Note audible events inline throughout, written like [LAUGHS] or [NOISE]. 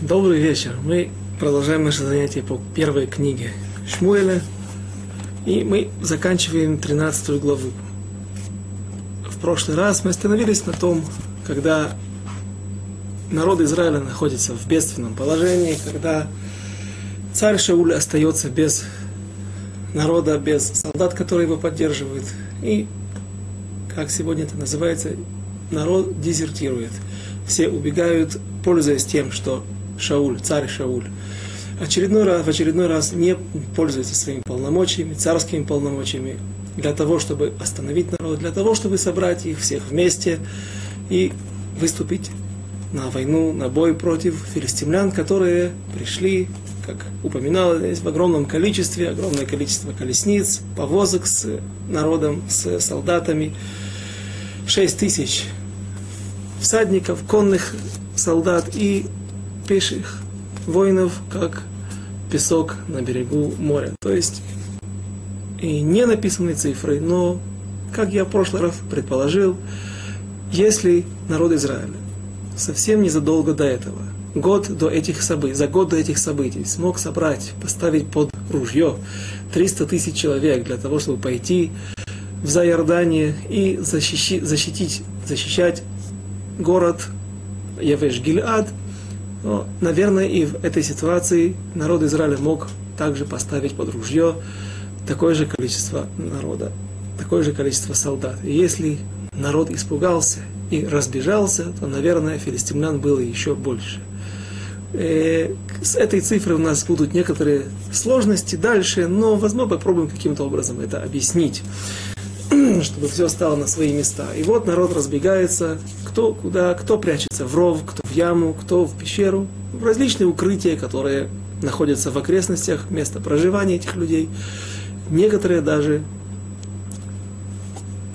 Добрый вечер. Мы продолжаем наше занятие по первой книге Шмуэля. И мы заканчиваем 13 главу. В прошлый раз мы остановились на том, когда народ Израиля находится в бедственном положении, когда царь Шауль остается без народа, без солдат, которые его поддерживают. И, как сегодня это называется, народ дезертирует. Все убегают, пользуясь тем, что Шауль, царь Шауль, очередной раз, в очередной раз не пользуется своими полномочиями, царскими полномочиями, для того, чтобы остановить народ, для того, чтобы собрать их всех вместе и выступить на войну, на бой против филистимлян, которые пришли, как упоминалось, в огромном количестве, огромное количество колесниц, повозок с народом, с солдатами. Шесть тысяч всадников, конных солдат и пеших воинов, как песок на берегу моря. То есть и не написаны цифры, но, как я в прошлый раз предположил, если народ Израиля совсем незадолго до этого, год до этих событий, за год до этих событий смог собрать, поставить под ружье 300 тысяч человек для того, чтобы пойти в Зайордание и защищи, защитить, защищать город Явеш-Гильад, но, наверное, и в этой ситуации народ Израиля мог также поставить под ружье такое же количество народа, такое же количество солдат. И если народ испугался и разбежался, то, наверное, филистимлян было еще больше. Э, с этой цифрой у нас будут некоторые сложности дальше, но, возможно, попробуем каким-то образом это объяснить, [CLEARS THROAT] чтобы все стало на свои места. И вот народ разбегается, кто куда, кто прячется в ров, кто в яму, кто в пещеру, в различные укрытия, которые находятся в окрестностях места проживания этих людей. Некоторые даже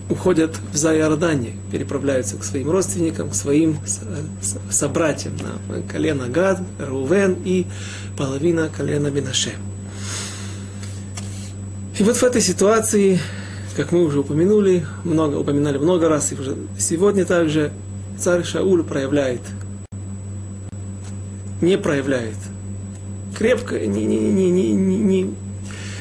уходят в Зайордане, переправляются к своим родственникам, к своим собратьям на колено Гад, Рувен и половина колена Минаше. И вот в этой ситуации, как мы уже упомянули, много, упоминали много раз, и уже сегодня также царь Шауль проявляет, не проявляет, крепко, не, не, не, не, не,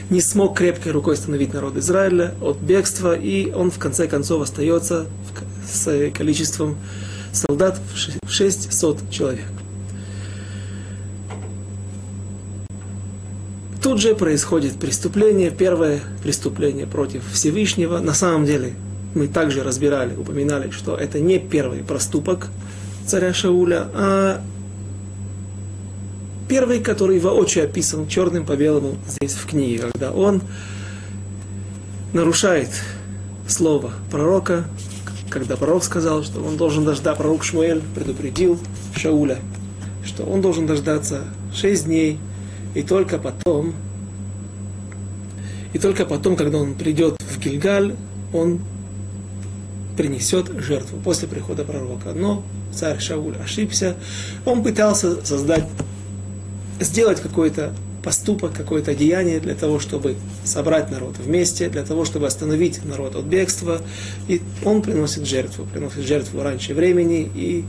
не, смог крепкой рукой остановить народ Израиля от бегства, и он в конце концов остается с количеством солдат в 600 человек. Тут же происходит преступление, первое преступление против Всевышнего. На самом деле мы также разбирали, упоминали, что это не первый проступок царя Шауля, а первый, который воочию описан черным по белому здесь в книге, когда он нарушает слово пророка, когда пророк сказал, что он должен дождаться, пророк Шмуэль предупредил Шауля, что он должен дождаться шесть дней, и только потом, и только потом, когда он придет в Гильгаль, он принесет жертву после прихода пророка. Но царь Шауль ошибся. Он пытался создать, сделать какой-то поступок, какое-то деяние для того, чтобы собрать народ вместе, для того, чтобы остановить народ от бегства. И он приносит жертву, приносит жертву раньше времени. И,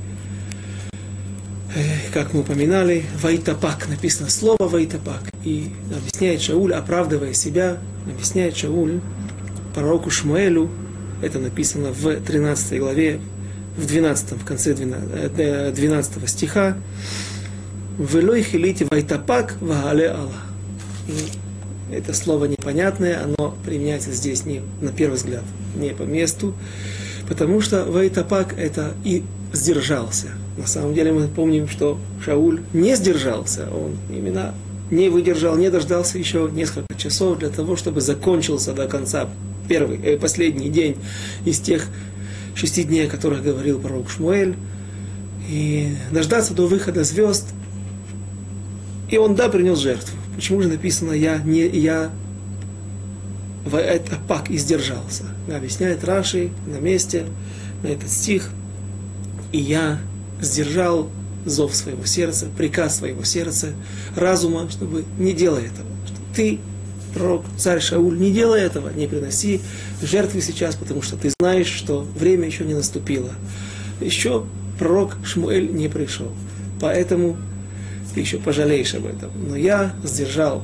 как мы упоминали, Вайтапак, написано слово Вайтапак. И объясняет Шауль, оправдывая себя, объясняет Шауль пророку Шмуэлю, это написано в 13 главе, в 12, в конце 12, 12 э, стиха. «Велой хилите вайтапак вагале Аллах». Это слово непонятное, оно применяется здесь не, на первый взгляд не по месту, потому что вайтапак это и сдержался. На самом деле мы помним, что Шауль не сдержался, он именно не выдержал, не дождался еще несколько часов для того, чтобы закончился до конца первый, э, последний день из тех шести дней, о которых говорил пророк Шмуэль, и дождаться до выхода звезд. И он, да, принес жертву. Почему же написано «я не я в это пак и сдержался»? Объясняет Раши на месте, на этот стих. И я сдержал зов своего сердца, приказ своего сердца, разума, чтобы не делай этого. Что ты пророк, царь Шауль, не делай этого, не приноси жертвы сейчас, потому что ты знаешь, что время еще не наступило. Еще пророк Шмуэль не пришел. Поэтому ты еще пожалеешь об этом. Но я сдержал,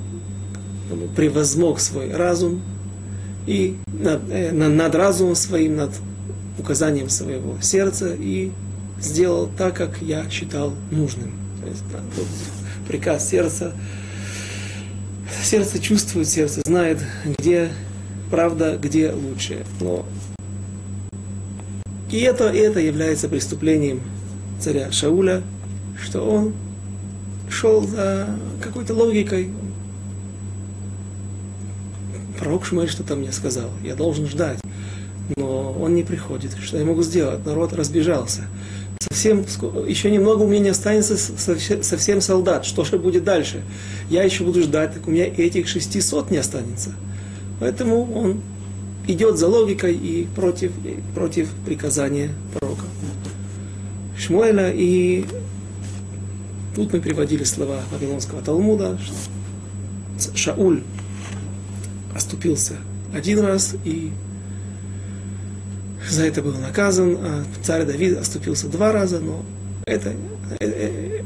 превозмог свой разум и над, э, над разумом своим, над указанием своего сердца и сделал так, как я считал нужным. То есть да, вот, приказ сердца. Сердце чувствует, сердце знает, где правда, где лучше. Но и это, и это является преступлением царя Шауля, что он шел за какой-то логикой. Пророк Шмель что-то мне сказал, я должен ждать. Но он не приходит. Что я могу сделать? Народ разбежался. Совсем, еще немного у меня не останется совсем солдат. Что же будет дальше? Я еще буду ждать, так у меня этих 600 не останется. Поэтому он идет за логикой и против, и против приказания пророка Шмуэля. И тут мы приводили слова Вавилонского Талмуда, что Шауль оступился один раз и за это был наказан, а царь Давид оступился два раза, но это, э, э,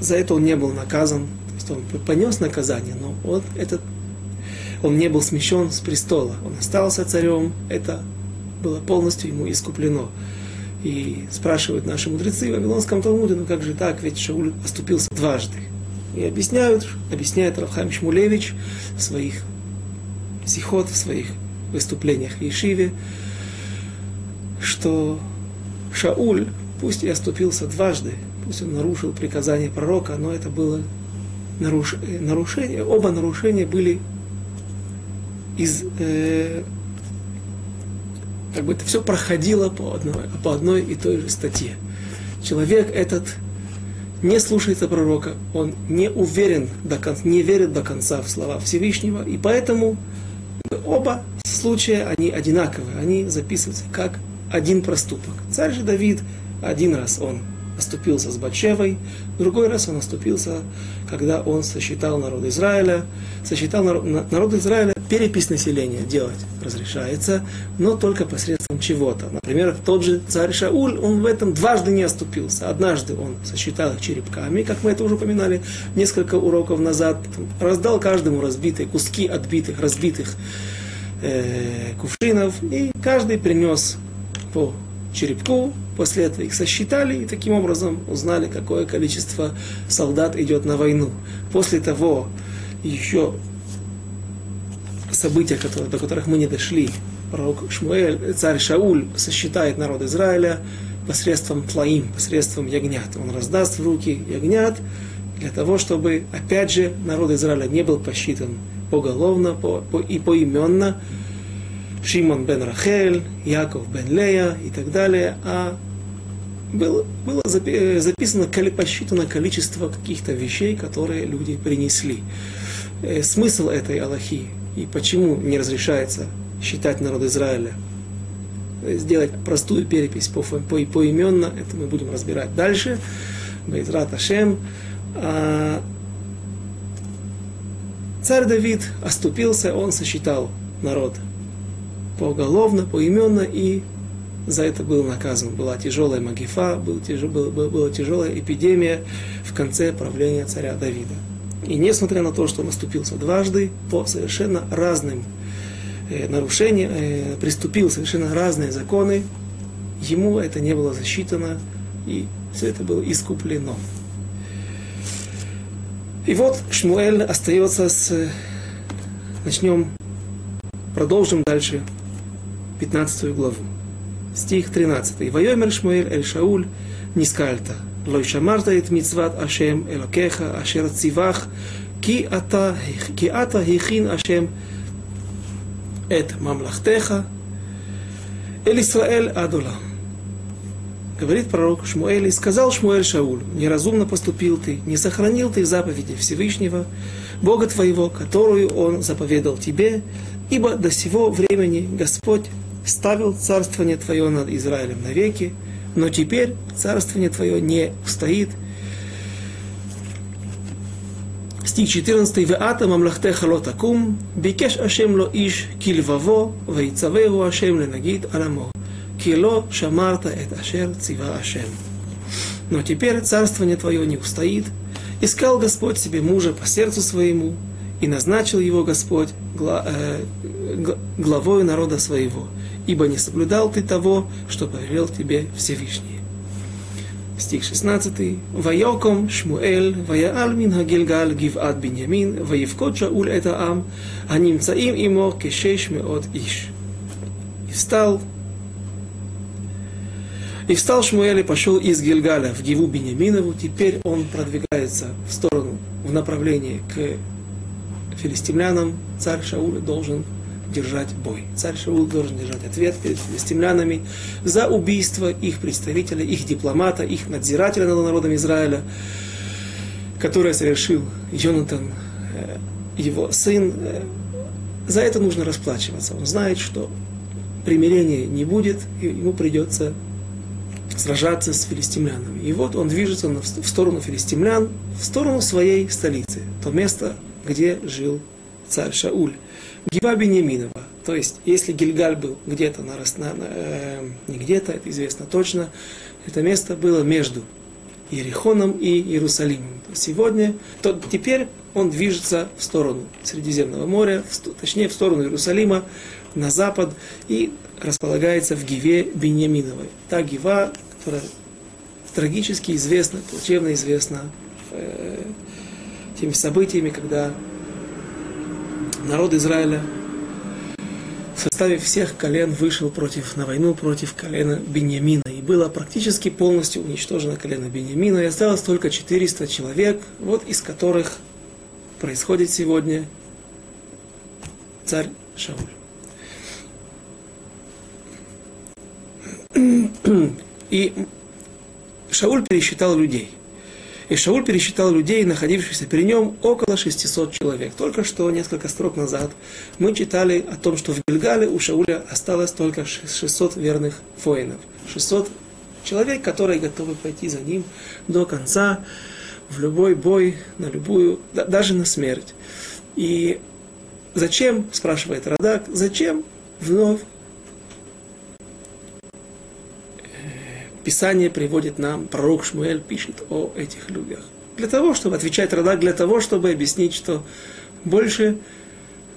за это он не был наказан, то есть он понес наказание, но вот этот он не был смещен с престола, он остался царем, это было полностью ему искуплено. И спрашивают наши мудрецы в Вавилонском Талмуде, ну как же так, ведь Шауль оступился дважды. И объясняют, объясняет Равхайм Шмулевич в своих сихот, в своих выступлениях в Ешиве, что Шауль, пусть и оступился дважды, пусть он нарушил приказание пророка, но это было наруш... нарушение, оба нарушения были из, э, как бы это все проходило по одной, по одной и той же статье. Человек этот не слушается пророка, он не уверен до конца, не верит до конца в слова Всевышнего, и поэтому оба случая, они одинаковые, они записываются как один проступок. Царь же Давид один раз он оступился с Батшевой, другой раз он оступился, когда он сосчитал народ Израиля. Сосчитал народ, народ Израиля, перепись населения делать разрешается, но только посредством чего-то. Например, тот же царь Шауль, он в этом дважды не оступился. Однажды он сосчитал их черепками, как мы это уже упоминали несколько уроков назад, раздал каждому разбитые куски отбитых, разбитых э, кувшинов, и каждый принес по черепку, после этого их сосчитали и таким образом узнали, какое количество солдат идет на войну. После того еще события, которые, до которых мы не дошли, пророк Шмуэль, царь Шауль сосчитает народ Израиля посредством тлаим, посредством ягнят. Он раздаст в руки ягнят для того, чтобы, опять же, народ Израиля не был посчитан поголовно по, по, и поименно, Шимон бен Рахель, Яков бен Лея и так далее, а было, было э, записано, посчитано количество каких-то вещей, которые люди принесли. Э, смысл этой Аллахи и почему не разрешается считать народ Израиля, э, сделать простую перепись по, по, поименно, это мы будем разбирать дальше. Бейзрат Ашем. А, царь Давид оступился, он сосчитал народ поуголовно, поименно, и за это был наказан. Была тяжелая магифа, был тяж, был, был, была тяжелая эпидемия в конце правления царя Давида. И несмотря на то, что он оступился дважды по совершенно разным э, нарушениям, э, приступил совершенно разные законы, ему это не было засчитано, и все это было искуплено. И вот Шмуэль остается с... Начнем, продолжим дальше 15 главу. Стих 13. «Вайомер Шмуэль эль Шауль нискальта, лой шамарта эт мицват Ашем элокеха, ашер цивах, ки ата, ки ата хихин Ашем эт мамлахтеха, эль Исраэль адола». Говорит пророк Шмуэль, и сказал Шмуэль Шауль, неразумно поступил ты, не сохранил ты заповеди Всевышнего, Бога твоего, которую Он заповедал тебе, ибо до сего времени Господь ставил царствование твое над Израилем навеки, но теперь царствование твое не устоит. Стих 14. «Веата мамлахтеха ло такум, бикеш Ашем ло иш кильваво, вейцавеhu Ашем ленагид аламо, кило шамарта эт ашер цива Ашем». Но теперь царствование твое не устоит, Искал Господь себе мужа по сердцу своему, и назначил его Господь э, главою народа своего, ибо не соблюдал ты того, что повелел тебе Всевышний. Стих 16. Вайоком Шмуэль, Ваяал мин Хагилгал Гиват Биньямин, Ваевкот Шауль это Ам, Анимцаим имо кешеш меот иш. И встал и встал Шмуэль и пошел из Гильгаля в Гиву Бениаминову. Теперь он продвигается в сторону, в направлении к филистимлянам. Царь Шауль должен держать бой. Царь Шаул должен держать ответ перед филистимлянами за убийство их представителя, их дипломата, их надзирателя над народом Израиля, которое совершил Йонатан, э, его сын. Э, за это нужно расплачиваться. Он знает, что примирения не будет, и ему придется сражаться с филистимлянами. И вот он движется в сторону филистимлян, в сторону своей столицы, то место, где жил царь Шауль. Гиба Беньяминова. То есть, если Гильгаль был где-то, на, на, э, не где-то, это известно точно, это место было между Ерихоном и Иерусалимом. Сегодня, то теперь он движется в сторону Средиземного моря, в, точнее в сторону Иерусалима, на запад, и располагается в Гиве Беньяминовой. Та Гива, которая трагически известна, плачевно известна э, теми событиями, когда народ Израиля в составе всех колен вышел против, на войну против колена Беньямина. И было практически полностью уничтожено колено Беньямина. И осталось только 400 человек, вот из которых происходит сегодня царь Шауль. И Шауль пересчитал людей. И Шауль пересчитал людей, находившихся при нем, около 600 человек. Только что, несколько строк назад, мы читали о том, что в Гильгале у Шауля осталось только 600 верных воинов. 600 человек, которые готовы пойти за ним до конца, в любой бой, на любую, даже на смерть. И зачем, спрашивает Радак, зачем вновь Писание приводит нам, пророк Шмуэль пишет о этих людях. Для того, чтобы отвечать Радак, для того, чтобы объяснить, что больше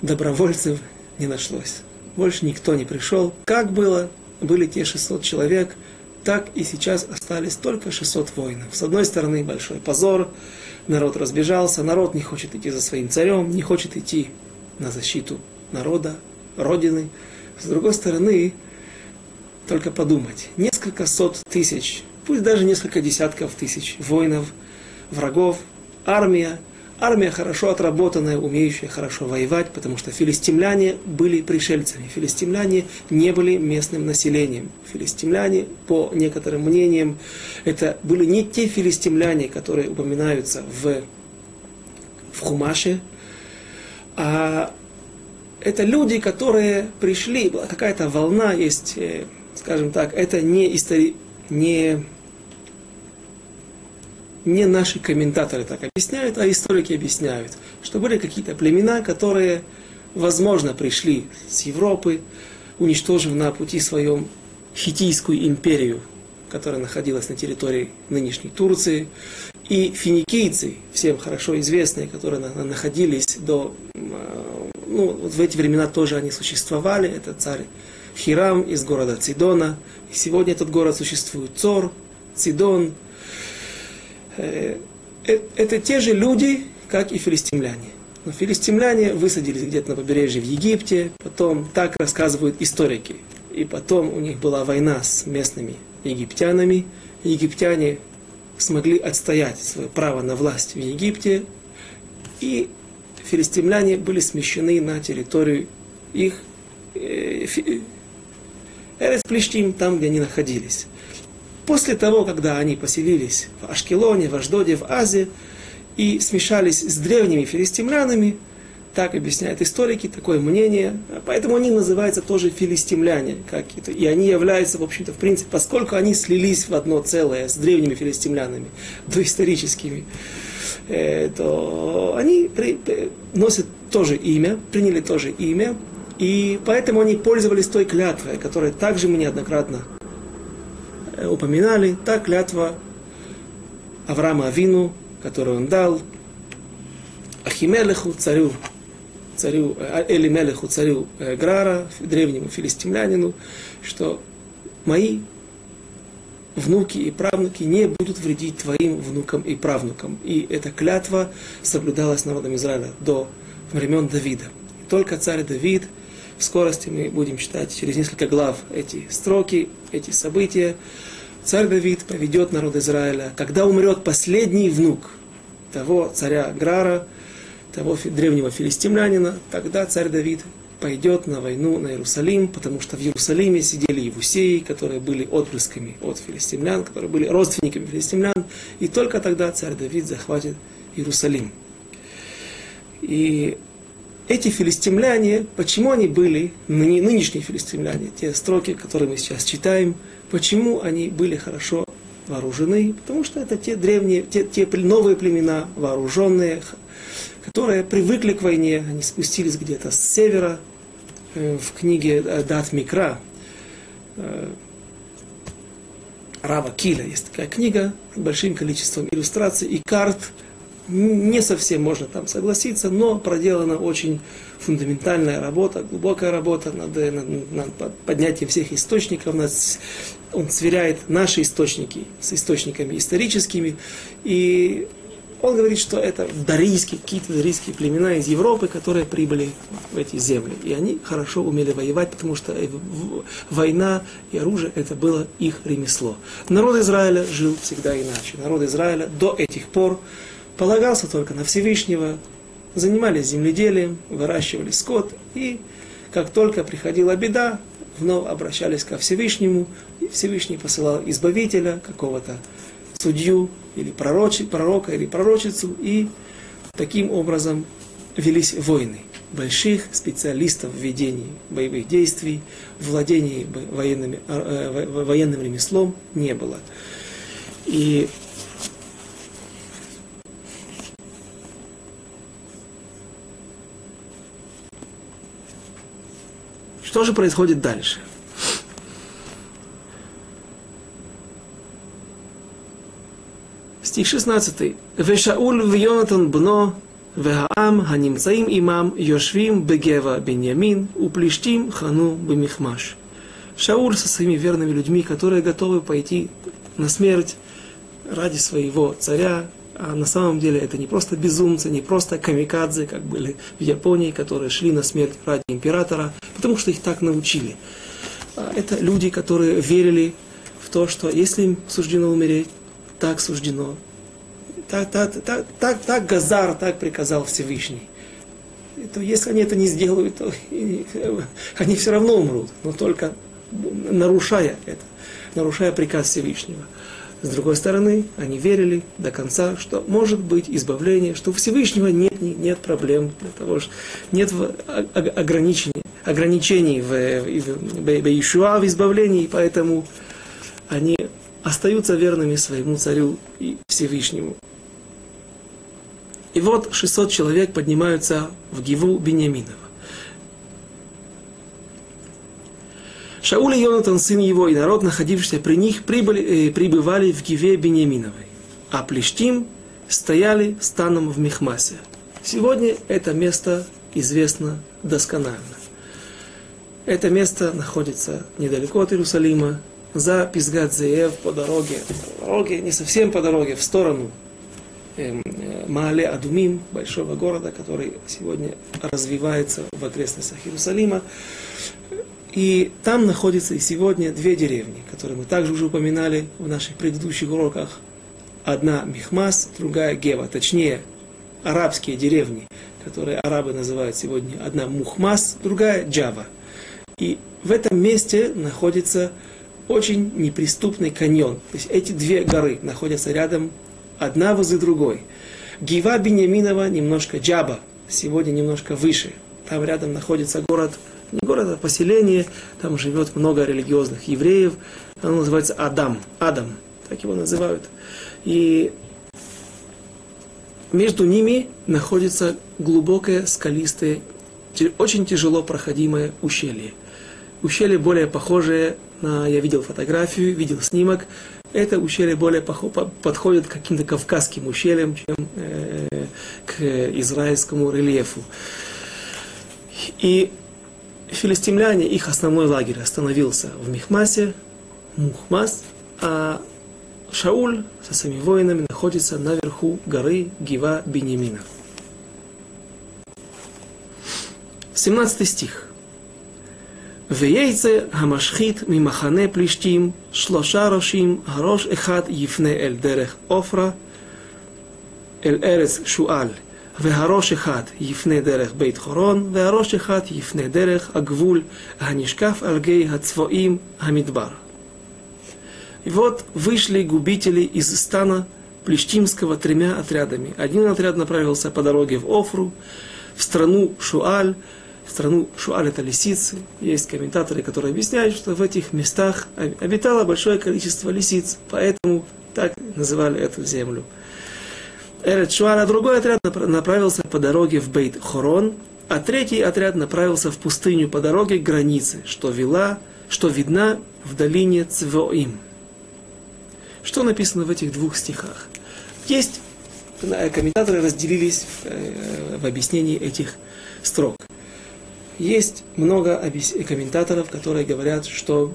добровольцев не нашлось. Больше никто не пришел. Как было, были те 600 человек, так и сейчас остались только 600 воинов. С одной стороны, большой позор, народ разбежался, народ не хочет идти за своим царем, не хочет идти на защиту народа, родины. С другой стороны, только подумать, несколько сот тысяч, пусть даже несколько десятков тысяч воинов, врагов, армия, армия хорошо отработанная, умеющая хорошо воевать, потому что филистимляне были пришельцами, филистимляне не были местным населением. Филистимляне, по некоторым мнениям, это были не те филистимляне, которые упоминаются в, в Хумаше, а это люди, которые пришли, была какая-то волна, есть э, скажем так, это не, истори... не, не наши комментаторы так объясняют, а историки объясняют, что были какие-то племена, которые, возможно, пришли с Европы, уничтожив на пути своем хитийскую империю, которая находилась на территории нынешней Турции, и финикийцы, всем хорошо известные, которые находились до, а, ну, вот в эти времена тоже они существовали, это царь Хирам из города Цидона. И сегодня этот город существует. Цор, Цидон. Э, э, это те же люди, как и филистимляне. Но филистимляне высадились где-то на побережье в Египте, потом так рассказывают историки. И потом у них была война с местными египтянами. Египтяне смогли отстоять свое право на власть в Египте, и филистимляне были смещены на территорию их э, Эрес Плештим, там, где они находились. После того, когда они поселились в Ашкелоне, в Аждоде, в Азии, и смешались с древними филистимлянами, так объясняют историки, такое мнение. Поэтому они называются тоже филистимляне. Как это. И они являются, в общем-то, в принципе, поскольку они слились в одно целое с древними филистимлянами, [LAUGHS] доисторическими, э, то они носят тоже имя, приняли тоже имя, и поэтому они пользовались той клятвой, которую также мы неоднократно э, упоминали. Та клятва Авраама Авину, который он дал Ахимелеху, царю, царю э, Элимелеху, царю э, Грара, древнему филистимлянину, что мои внуки и правнуки не будут вредить твоим внукам и правнукам. И эта клятва соблюдалась народом Израиля до времен Давида. Только царь Давид, скорости мы будем читать через несколько глав эти строки, эти события, царь Давид поведет народ Израиля, когда умрет последний внук того царя Грара, того древнего филистимлянина, тогда царь Давид пойдет на войну на Иерусалим, потому что в Иерусалиме сидели евусеи, которые были отпрысками от филистимлян, которые были родственниками филистимлян, и только тогда царь Давид захватит Иерусалим. И эти филистимляне, почему они были, нынешние филистимляне, те строки, которые мы сейчас читаем, почему они были хорошо вооружены? Потому что это те древние, те, те новые племена, вооруженные, которые привыкли к войне, они спустились где-то с севера, э, в книге э, Дат Микра, э, Рава Киля есть такая книга с большим количеством иллюстраций и карт. Не совсем можно там согласиться, но проделана очень фундаментальная работа, глубокая работа над, над, над поднятием всех источников. Над, он сверяет наши источники с источниками историческими. И он говорит, что это дарийские, какие-то дарийские племена из Европы, которые прибыли в эти земли. И они хорошо умели воевать, потому что война и оружие это было их ремесло. Народ Израиля жил всегда иначе. Народ Израиля до этих пор полагался только на Всевышнего, занимались земледелием, выращивали скот, и как только приходила беда, вновь обращались ко Всевышнему, и Всевышний посылал избавителя, какого-то судью, или пророчи, пророка, или пророчицу, и таким образом велись войны больших специалистов в ведении боевых действий, в владении военными, э, военным ремеслом не было. И что же происходит дальше? стих 16. Вешауль ויונתן בנו והעם הנמצאים עמם יושבים בגבע בנימין ופלישתים חנו במכמש. Шауль со своими верными людьми, которые готовы пойти на смерть ради своего царя, а на самом деле это не просто безумцы, не просто камикадзе, как были в Японии, которые шли на смерть ради императора, потому что их так научили. А это люди, которые верили в то, что если им суждено умереть, так суждено. Так, так, так, так, так Газар, так приказал Всевышний. И то если они это не сделают, то [LAUGHS] они все равно умрут, но только нарушая это, нарушая приказ Всевышнего. С другой стороны, они верили до конца, что может быть избавление, что у Всевышнего нет, нет проблем для того, что нет ограничений, ограничений в, в, в, Ишуа, в избавлении, поэтому они остаются верными своему царю и Всевышнему. И вот 600 человек поднимаются в Гиву Бениаминова. Шауль и Йонатан, сын его, и народ, находившийся при них, прибыли, э, прибывали в Гиве Бениаминовой, а Плештим стояли станом в Мехмасе. Сегодня это место известно досконально. Это место находится недалеко от Иерусалима, за Пизгадзеев по дороге, по дороге, не совсем по дороге, в сторону эм, э, Маале Адумим, большого города, который сегодня развивается в окрестностях Иерусалима. И там находятся и сегодня две деревни, которые мы также уже упоминали в наших предыдущих уроках. Одна Михмас, другая Гева, точнее арабские деревни, которые арабы называют сегодня одна Мухмас, другая Джава. И в этом месте находится очень неприступный каньон. То есть эти две горы находятся рядом, одна возле другой. Гива Бениаминова немножко Джаба, сегодня немножко выше. Там рядом находится город, не город, а поселение, там живет много религиозных евреев. Оно называется Адам, Адам, так его называют. И между ними находится глубокое, скалистое, очень тяжело проходимое ущелье. Ущелье более похожее на, я видел фотографию, видел снимок, это ущелье более подходит к каким-то кавказским ущельям, чем э, к израильскому рельефу. И филистимляне, их основной лагерь остановился в Мехмасе, Мухмас, а Шауль со своими воинами находится наверху горы Гива Бенемина. 17 стих. Вейце хамашхит мимахане плештим, шлоша рошим, гарош эхат ефне эль дерех офра, эль эрес шуаль. והראש אחד יפנה דרך בית חורון, והראש אחד יפנה דרך הגבול הנשקף על גיא הצבועים המדבר. И вот вышли губители из стана Плештимского тремя отрядами. Один отряд направился по дороге в Офру, в страну Шуаль, в страну Шуаль это лисицы. Есть комментаторы, которые объясняют, что в этих местах обитало большое количество лисиц, поэтому так называли эту землю. Эрет Шуаль, а другой отряд направился по дороге в Бейт Хорон, а третий отряд направился в пустыню по дороге к границе, что вела, что видна в долине Цвоим. Что написано в этих двух стихах? Есть комментаторы разделились в, э, в объяснении этих строк. Есть много комментаторов, которые говорят, что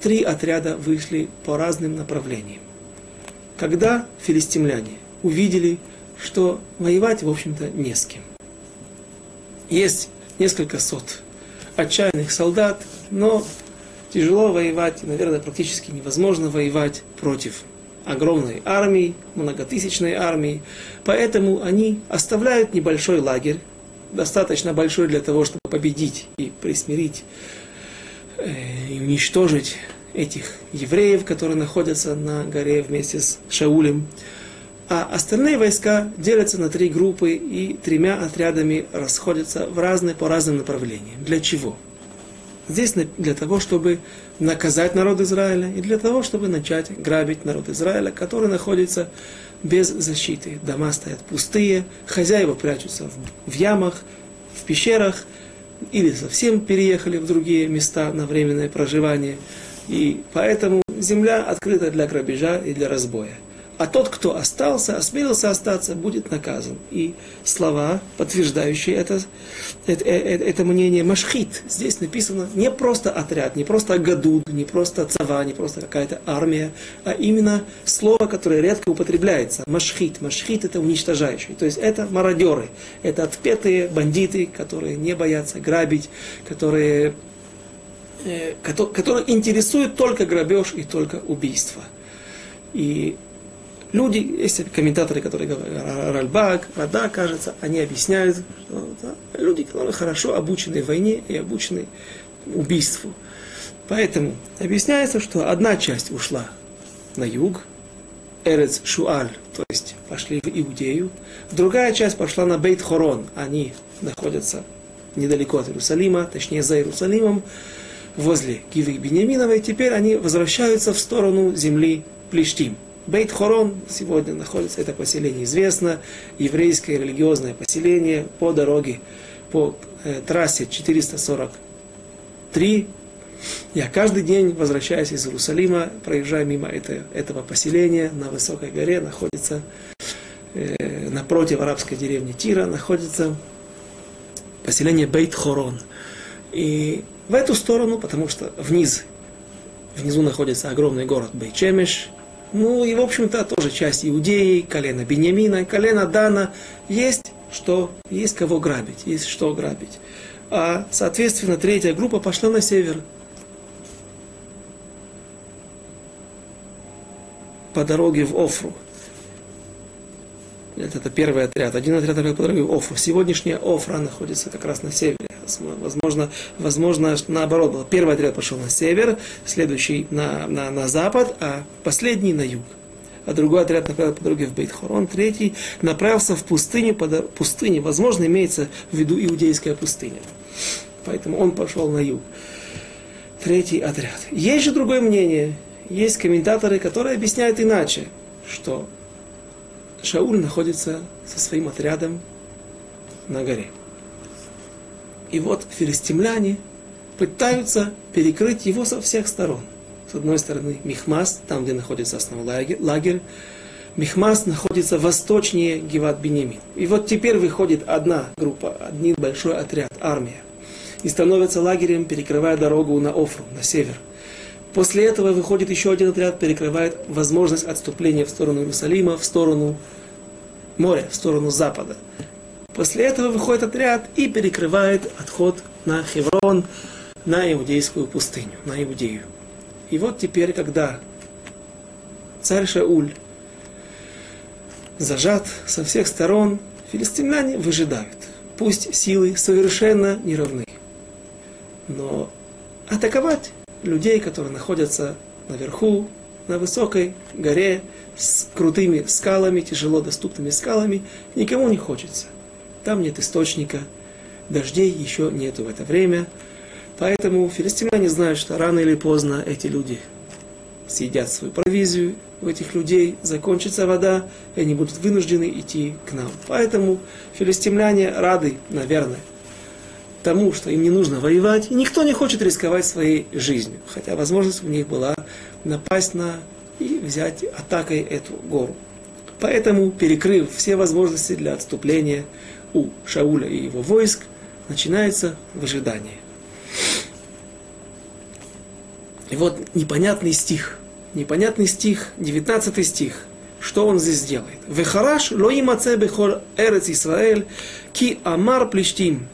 три отряда вышли по разным направлениям. Когда филистимляне увидели, что воевать, в общем-то, не с кем. Есть несколько сот отчаянных солдат, но тяжело воевать, наверное, практически невозможно воевать против огромной армии, многотысячной армии. Поэтому они оставляют небольшой лагерь, достаточно большой для того, чтобы победить и присмирить э, и уничтожить этих евреев, которые находятся на горе вместе с Шаулем. А остальные войска делятся на три группы и тремя отрядами расходятся в разные, по разным направлениям. Для чего? Здесь для того, чтобы наказать народ Израиля и для того, чтобы начать грабить народ Израиля, который находится без защиты. Дома стоят пустые, хозяева прячутся в, ямах, в пещерах или совсем переехали в другие места на временное проживание. И поэтому земля открыта для грабежа и для разбоя а тот, кто остался, осмелился остаться, будет наказан. И слова, подтверждающие это, это, это, это мнение Машхит, здесь написано не просто отряд, не просто Гадуд, не просто Цава, не просто какая-то армия, а именно слово, которое редко употребляется. Машхит. Машхит это уничтожающий. То есть это мародеры, это отпетые бандиты, которые не боятся грабить, которые, э, которые интересуют только грабеж и только убийство. И Люди, есть комментаторы, которые говорят, Ральбак, Рада, кажется, они объясняют, что да, люди, которые хорошо обучены войне и обучены убийству. Поэтому объясняется, что одна часть ушла на юг, Эрец Шуаль, то есть пошли в Иудею, другая часть пошла на Бейт Хорон, они находятся недалеко от Иерусалима, точнее за Иерусалимом, возле Гивы Бениаминовой, теперь они возвращаются в сторону земли Плештим. Бейт Хорон сегодня находится, это поселение известно, еврейское религиозное поселение по дороге, по э, трассе 443. Я каждый день, возвращаясь из Иерусалима, проезжаю мимо это, этого поселения на высокой горе, находится э, напротив арабской деревни Тира, находится поселение Бейт Хорон. И в эту сторону, потому что вниз, внизу находится огромный город Бейчемеш, ну и, в общем-то, тоже часть Иудеи, колено Бениамина, колено Дана. Есть что, есть кого грабить, есть что грабить. А, соответственно, третья группа пошла на север. По дороге в Офру. Это, это первый отряд. Один отряд по дороге в Офру. Сегодняшняя Офра находится как раз на севере. Возможно, возможно наоборот. Первый отряд пошел на север, следующий на, на, на запад, а последний на юг. А другой отряд направил по дороге в Бейт-Хорон, третий направился в пустыню, по пустыне, возможно, имеется в виду иудейская пустыня. Поэтому он пошел на юг. Третий отряд. Есть же другое мнение. Есть комментаторы, которые объясняют иначе, что Шауль находится со своим отрядом на горе. И вот филистимляне пытаются перекрыть его со всех сторон. С одной стороны Михмас, там, где находится основной лагерь. Михмас находится восточнее Гиват Бенемин. И вот теперь выходит одна группа, один большой отряд, армия. И становится лагерем, перекрывая дорогу на Офру, на север. После этого выходит еще один отряд, перекрывает возможность отступления в сторону Иерусалима, в сторону моря, в сторону запада. После этого выходит отряд и перекрывает отход на Хеврон, на иудейскую пустыню, на Иудею. И вот теперь, когда царь Шауль зажат со всех сторон, филистимляне выжидают. Пусть силы совершенно не равны. Но атаковать людей, которые находятся наверху, на высокой горе, с крутыми скалами, тяжело доступными скалами, никому не хочется. Там нет источника, дождей еще нету в это время. Поэтому филистимляне знают, что рано или поздно эти люди съедят свою провизию, у этих людей закончится вода, и они будут вынуждены идти к нам. Поэтому филистимляне рады, наверное, тому, что им не нужно воевать, и никто не хочет рисковать своей жизнью. Хотя возможность у них была напасть на и взять атакой эту гору. Поэтому, перекрыв все возможности для отступления у Шауля и его войск, начинается выжидание. И вот непонятный стих, непонятный стих, 19 стих, что он здесь делает? Вехараш лоим бехор эрец Исраэль, ки амар плештим,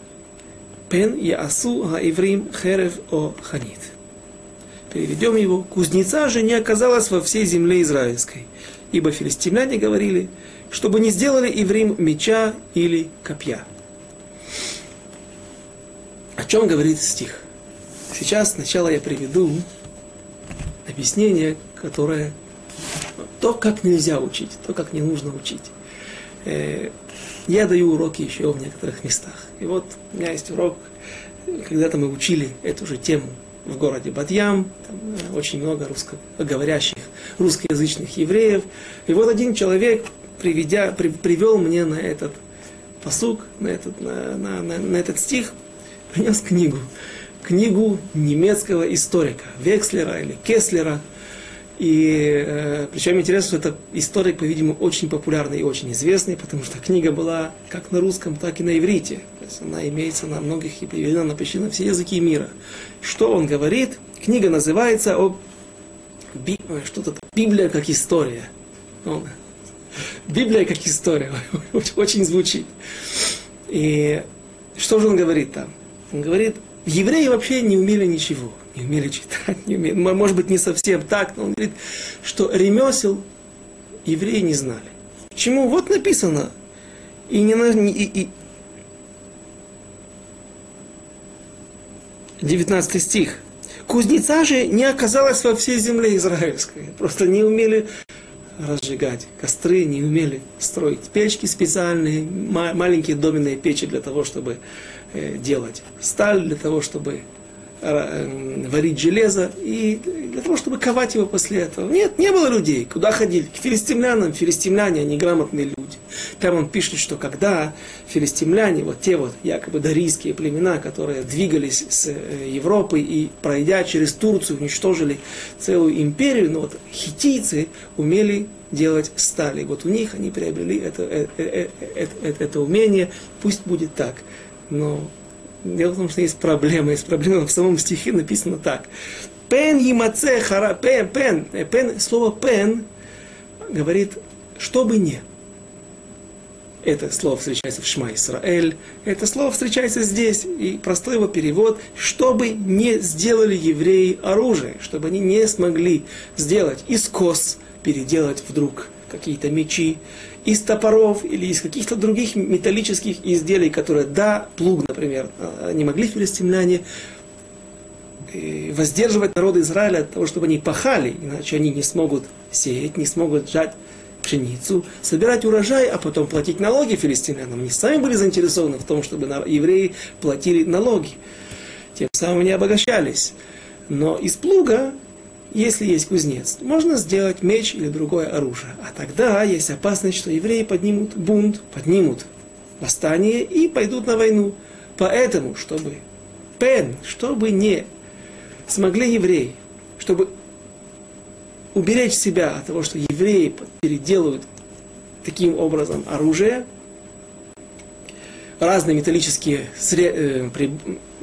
пен яасу хаиврим херев о ханит. Переведем его. Кузнеца же не оказалась во всей земле израильской. Ибо филистимляне говорили, чтобы не сделали евреям меча или копья. О чем говорит стих? Сейчас сначала я приведу объяснение, которое то, как нельзя учить, то, как не нужно учить. Э, я даю уроки еще в некоторых местах. И вот у меня есть урок, когда-то мы учили эту же тему в городе Бадьям, там э, очень много русскоговорящих, русскоязычных евреев. И вот один человек, приведя, при, привел мне на этот посук, на этот, на, на, на, на этот стих, принес книгу. Книгу немецкого историка, Векслера или Кеслера. И э, причем интересно, что это историк, по-видимому, очень популярный и очень известный, потому что книга была как на русском, так и на иврите. То есть она имеется на многих и переведена на почти на все языки мира. Что он говорит? Книга называется о Би... что-то Библия как история. Библия как история. [LAUGHS] Очень звучит. И что же он говорит там? Он говорит, евреи вообще не умели ничего не умели читать, не умели, может быть, не совсем так, но он говорит, что ремесел евреи не знали. Почему? Вот написано, и не, и, и, 19 стих. Кузнеца же не оказалось во всей земле израильской. Просто не умели разжигать костры, не умели строить печки специальные, маленькие доменные печи для того, чтобы э, делать сталь, для того, чтобы варить железо и для того, чтобы ковать его после этого. Нет, не было людей. Куда ходили? К филистимлянам. Филистимляне, они грамотные люди. Там он пишет, что когда филистимляне, вот те вот якобы дарийские племена, которые двигались с э, Европы и, пройдя через Турцию, уничтожили целую империю, но вот хитийцы умели делать стали. Вот у них они приобрели это, это, это, это, это умение. Пусть будет так. Но Дело в том, что есть проблема. Есть проблема в самом стихе написано так. Пен емаце хара... Пен, пен, э, пен, слово пен говорит, чтобы не. Это слово встречается в Шма Исраэль. Это слово встречается здесь. И простой его перевод, чтобы не сделали евреи оружие, чтобы они не смогли сделать из кос, переделать вдруг какие-то мечи, из топоров или из каких-то других металлических изделий, которые, да, плуг, например, а, не могли филистимляне э, воздерживать народы Израиля от того, чтобы они пахали, иначе они не смогут сеять, не смогут жать пшеницу, собирать урожай, а потом платить налоги филистимлянам. Они сами были заинтересованы в том, чтобы евреи платили налоги. Тем самым они обогащались. Но из плуга если есть кузнец, можно сделать меч или другое оружие. А тогда есть опасность, что евреи поднимут бунт, поднимут восстание и пойдут на войну. Поэтому, чтобы пен, чтобы не смогли евреи, чтобы уберечь себя от того, что евреи переделывают таким образом оружие, разные металлические сре- э,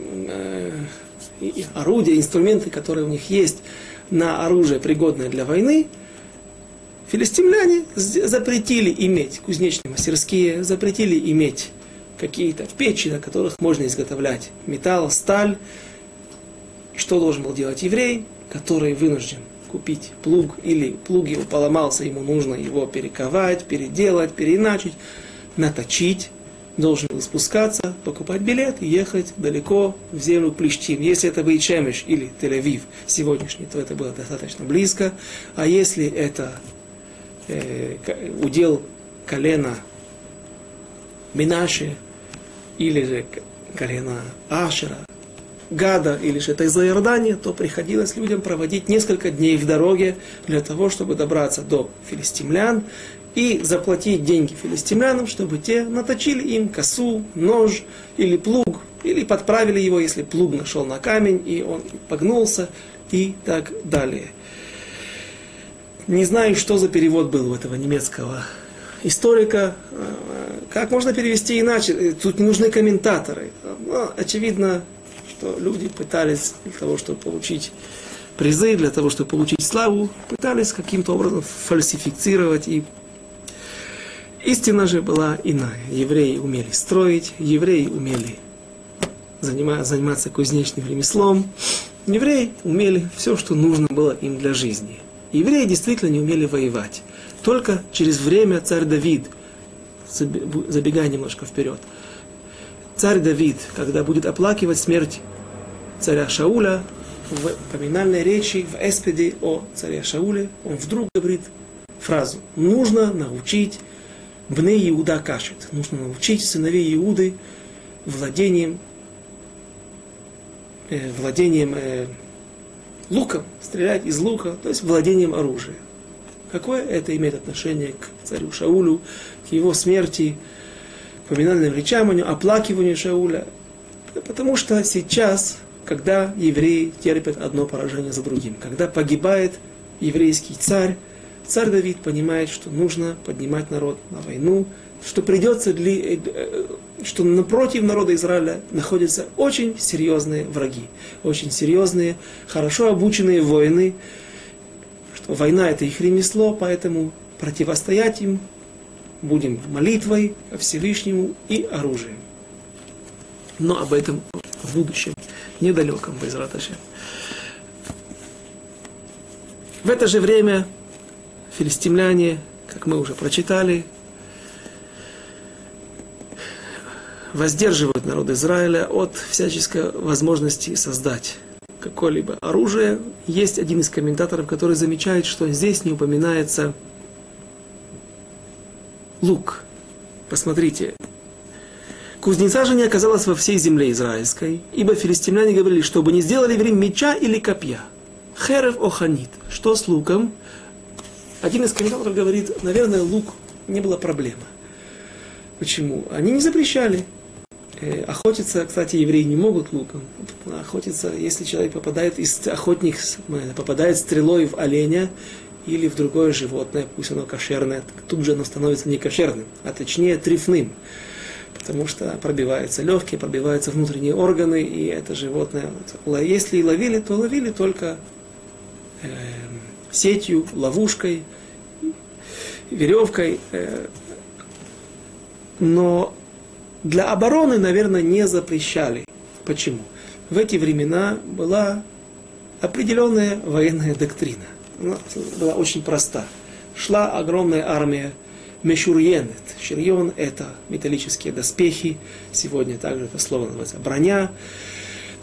э, орудия, инструменты, которые у них есть на оружие, пригодное для войны, филистимляне запретили иметь кузнечные мастерские, запретили иметь какие-то печи, на которых можно изготовлять металл, сталь. Что должен был делать еврей, который вынужден купить плуг или плуг его поломался, ему нужно его перековать, переделать, переиначить, наточить, должен был спускаться, покупать билет и ехать далеко в землю Плештим. Если это был Чемеш или Тель-Авив сегодняшний, то это было достаточно близко. А если это э, удел колена Минаши или же колена Ашера, Гада или же это из Иордания, то приходилось людям проводить несколько дней в дороге для того, чтобы добраться до филистимлян и заплатить деньги филистимлянам, чтобы те наточили им косу, нож или плуг, или подправили его, если плуг нашел на камень, и он погнулся, и так далее. Не знаю, что за перевод был у этого немецкого историка. Как можно перевести иначе? Тут не нужны комментаторы. Но очевидно, что люди пытались для того, чтобы получить призы, для того, чтобы получить славу, пытались каким-то образом фальсифицировать и Истина же была иная. Евреи умели строить, евреи умели заниматься кузнечным ремеслом. Евреи умели все, что нужно было им для жизни. Евреи действительно не умели воевать. Только через время царь Давид, забегая немножко вперед, царь Давид, когда будет оплакивать смерть царя Шауля, в поминальной речи, в эспеде о царе Шауле, он вдруг говорит фразу «Нужно научить Бне Иуда кашет. Нужно научить сыновей Иуды владением, э, владением э, луком, стрелять из лука, то есть владением оружием. Какое это имеет отношение к царю Шаулю, к его смерти, поминальным речам, оплакиванию Шауля? Потому что сейчас, когда евреи терпят одно поражение за другим, когда погибает еврейский царь, царь Давид понимает, что нужно поднимать народ на войну, что придется для, э, что напротив народа Израиля находятся очень серьезные враги, очень серьезные, хорошо обученные воины, что война это их ремесло, поэтому противостоять им будем молитвой ко Всевышнему и оружием. Но об этом в будущем, недалеком, без В это же время филистимляне, как мы уже прочитали, воздерживают народ Израиля от всяческой возможности создать какое-либо оружие. Есть один из комментаторов, который замечает, что здесь не упоминается лук. Посмотрите. Кузнеца же не оказалась во всей земле израильской, ибо филистимляне говорили, чтобы не сделали время меча или копья. Херев оханит. Что с луком? Один из комментаторов говорит, наверное, лук не было проблемы. Почему? Они не запрещали. Э, охотиться, кстати, евреи не могут луком. Охотиться, если человек попадает, из охотник попадает стрелой в оленя или в другое животное, пусть оно кошерное, тут же оно становится не кошерным, а точнее трифным. Потому что пробиваются легкие, пробиваются внутренние органы, и это животное, если и ловили, то ловили только э, сетью, ловушкой, веревкой. Э, но для обороны, наверное, не запрещали. Почему? В эти времена была определенная военная доктрина. Она была очень проста. Шла огромная армия Мешурьенет. Ширьон – это металлические доспехи. Сегодня также это слово называется броня.